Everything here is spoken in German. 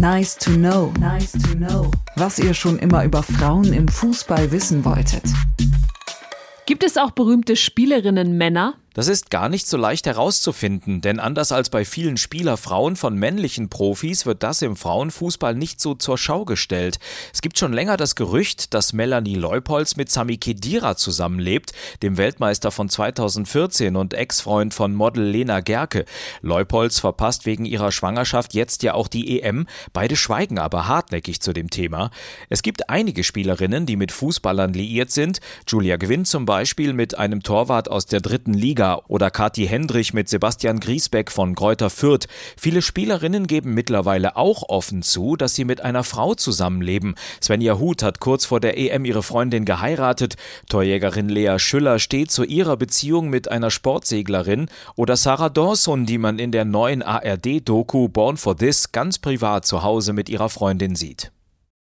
Nice to know. Nice to know. Was ihr schon immer über Frauen im Fußball wissen wolltet. Gibt es auch berühmte Spielerinnen Männer? Das ist gar nicht so leicht herauszufinden, denn anders als bei vielen Spielerfrauen von männlichen Profis wird das im Frauenfußball nicht so zur Schau gestellt. Es gibt schon länger das Gerücht, dass Melanie Leupolz mit Sami Kedira zusammenlebt, dem Weltmeister von 2014 und Ex-Freund von Model Lena Gerke. Leupolz verpasst wegen ihrer Schwangerschaft jetzt ja auch die EM. Beide schweigen aber hartnäckig zu dem Thema. Es gibt einige Spielerinnen, die mit Fußballern liiert sind. Julia Gewinn zum Beispiel mit einem Torwart aus der dritten Liga Liga oder Kathi Hendrich mit Sebastian Griesbeck von Kräuter Fürth. Viele Spielerinnen geben mittlerweile auch offen zu, dass sie mit einer Frau zusammenleben. Svenja Huth hat kurz vor der EM ihre Freundin geheiratet. Torjägerin Lea Schüller steht zu ihrer Beziehung mit einer Sportseglerin oder Sarah Dawson, die man in der neuen ARD-Doku Born for This ganz privat zu Hause mit ihrer Freundin sieht.